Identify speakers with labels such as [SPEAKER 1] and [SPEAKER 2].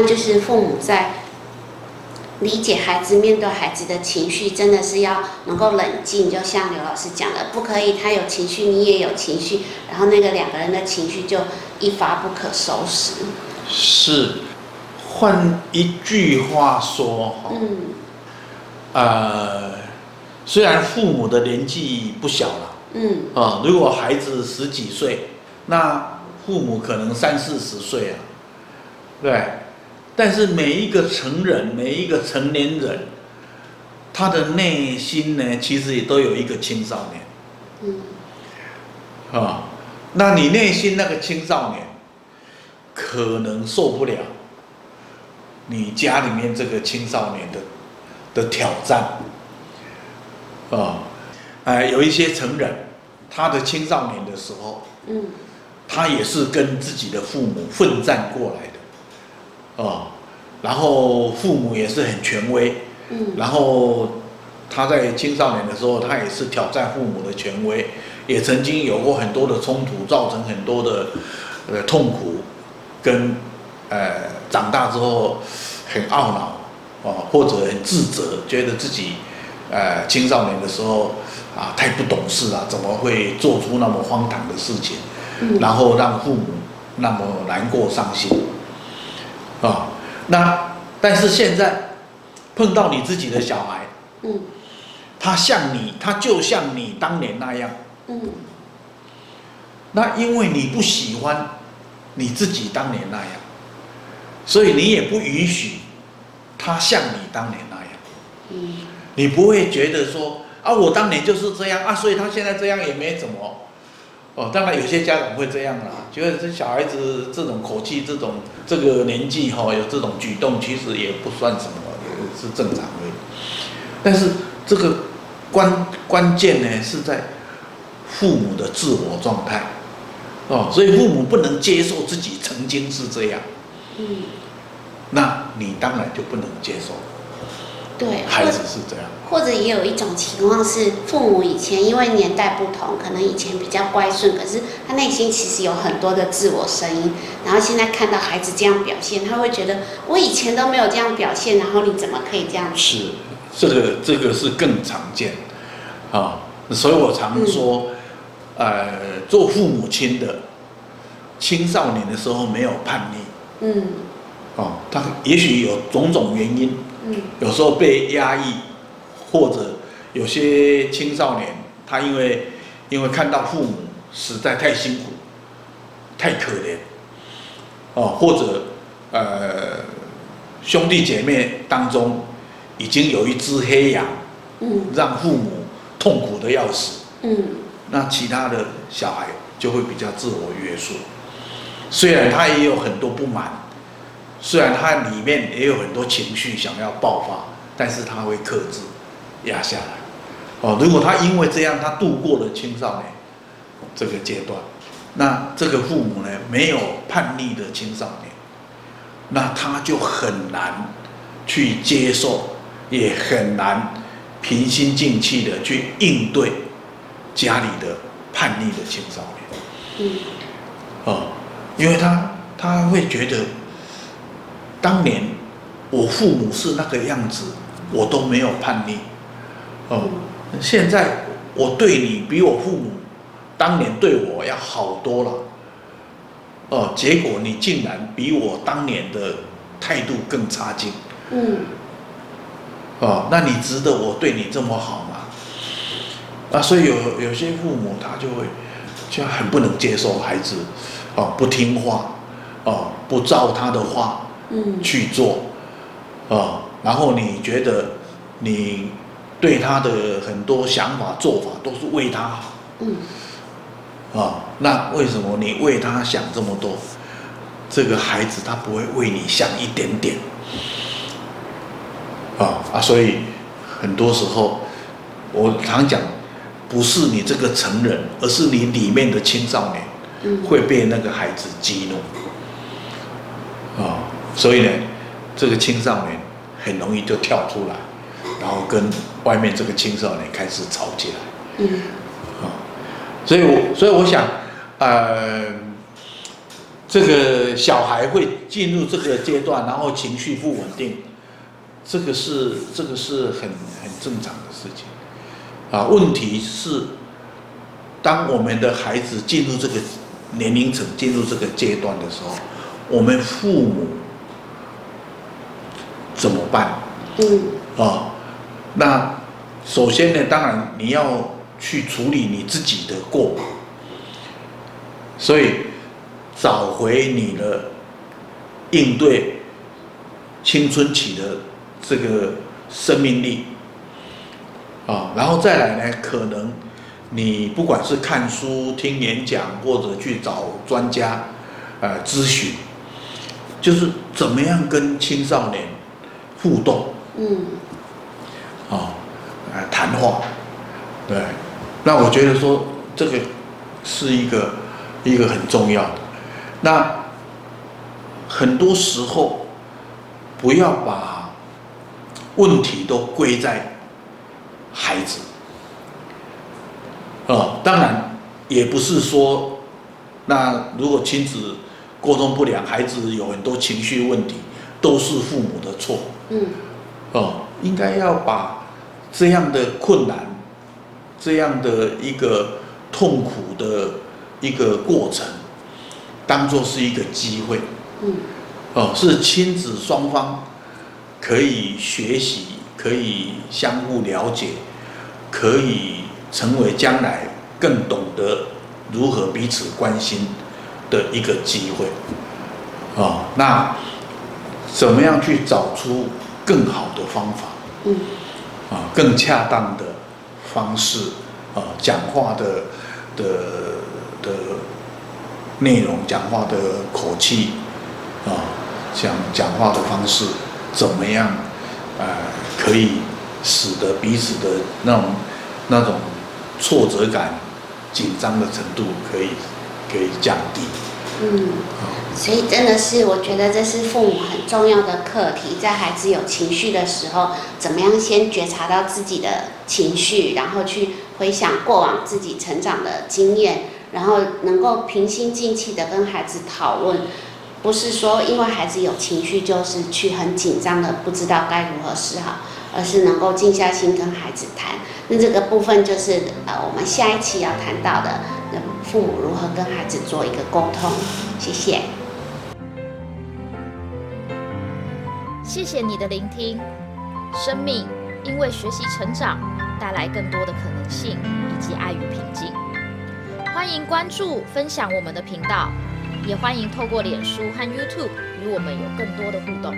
[SPEAKER 1] 那就是父母在理解孩子、面对孩子的情绪，真的是要能够冷静。就像刘老师讲的，不可以他有情绪，你也有情绪，然后那个两个人的情绪就一发不可收拾。
[SPEAKER 2] 是，换一句话说，嗯，呃，虽然父母的年纪不小了，嗯，啊，如果孩子十几岁，那父母可能三四十岁啊，对，但是每一个成人，每一个成年人，他的内心呢，其实也都有一个青少年，嗯，啊，那你内心那个青少年，可能受不了你家里面这个青少年的的挑战，啊，哎，有一些成人，他的青少年的时候，嗯。他也是跟自己的父母奋战过来的，哦，然后父母也是很权威，嗯，然后他在青少年的时候，他也是挑战父母的权威，也曾经有过很多的冲突，造成很多的呃痛苦，跟呃长大之后很懊恼，哦，或者很自责，觉得自己呃青少年的时候啊太不懂事了，怎么会做出那么荒唐的事情？然后让父母那么难过伤心，啊，那但是现在碰到你自己的小孩，嗯，他像你，他就像你当年那样，嗯，那因为你不喜欢你自己当年那样，所以你也不允许他像你当年那样，嗯，你不会觉得说啊，我当年就是这样啊，所以他现在这样也没怎么。哦，当然有些家长会这样啦，觉得这小孩子这种口气、这种这个年纪哈，有这种举动，其实也不算什么，也是正常的。但是这个关关键呢，是在父母的自我状态，哦，所以父母不能接受自己曾经是这样，嗯，那你当然就不能接受。
[SPEAKER 1] 对，
[SPEAKER 2] 孩子是这样，
[SPEAKER 1] 或者也有一种情况是，父母以前因为年代不同，可能以前比较乖顺，可是他内心其实有很多的自我声音，然后现在看到孩子这样表现，他会觉得我以前都没有这样表现，然后你怎么可以这样？
[SPEAKER 2] 是，这个这个是更常见，啊，所以我常说，嗯、呃，做父母亲的，青少年的时候没有叛逆，嗯，哦，他也许有种种原因。有时候被压抑，或者有些青少年，他因为因为看到父母实在太辛苦、太可怜，哦，或者呃兄弟姐妹当中已经有一只黑羊，嗯，让父母痛苦的要死，嗯，那其他的小孩就会比较自我约束，虽然他也有很多不满。虽然他里面也有很多情绪想要爆发，但是他会克制、压下来。哦，如果他因为这样，他度过了青少年这个阶段，那这个父母呢，没有叛逆的青少年，那他就很难去接受，也很难平心静气的去应对家里的叛逆的青少年。嗯。哦，因为他他会觉得。当年我父母是那个样子，我都没有叛逆，哦，现在我对你比我父母当年对我要好多了，哦，结果你竟然比我当年的态度更差劲，嗯，哦，那你值得我对你这么好吗？啊，所以有有些父母他就会就很不能接受孩子，哦，不听话，哦，不照他的话。嗯，去做，啊，然后你觉得你对他的很多想法做法都是为他好，嗯，啊，那为什么你为他想这么多，这个孩子他不会为你想一点点，啊啊，所以很多时候我常讲，不是你这个成人，而是你里面的青少年会被那个孩子激怒，啊。所以呢，这个青少年很容易就跳出来，然后跟外面这个青少年开始吵起来。嗯。啊，所以我所以我想，呃，这个小孩会进入这个阶段，然后情绪不稳定，这个是这个是很很正常的事情，啊，问题是，当我们的孩子进入这个年龄层、进入这个阶段的时候，我们父母办？嗯，啊，那首先呢，当然你要去处理你自己的过往，所以。找回你的应对青春期的这个生命力啊，然后再来呢，可能你不管是看书、听演讲，或者去找专家呃咨询，就是怎么样跟青少年互动，嗯，啊，呃，谈话，对，那我觉得说这个是一个一个很重要的。那很多时候，不要把问题都归在孩子，啊，当然也不是说，那如果亲子沟通不良，孩子有很多情绪问题，都是父母的错。嗯，哦，应该要把这样的困难，这样的一个痛苦的一个过程。当做是一个机会，嗯，哦，是亲子双方可以学习，可以相互了解，可以成为将来更懂得如何彼此关心的一个机会，哦，那怎么样去找出更好的方法？嗯，啊，更恰当的方式，啊，讲话的的的。内容、讲话的口气，啊，讲讲话的方式怎么样？呃，可以使得彼此的那种那种挫折感、紧张的程度可以可以降低。
[SPEAKER 1] 嗯，所以真的是，我觉得这是父母很重要的课题，在孩子有情绪的时候，怎么样先觉察到自己的情绪，然后去回想过往自己成长的经验。然后能够平心静气的跟孩子讨论，不是说因为孩子有情绪就是去很紧张的不知道该如何是好，而是能够静下心跟孩子谈。那这个部分就是呃我们下一期要谈到的，父母如何跟孩子做一个沟通。谢谢。
[SPEAKER 3] 谢谢你的聆听。生命因为学习成长，带来更多的可能性以及爱与平静。欢迎关注、分享我们的频道，也欢迎透过脸书和 YouTube 与我们有更多的互动。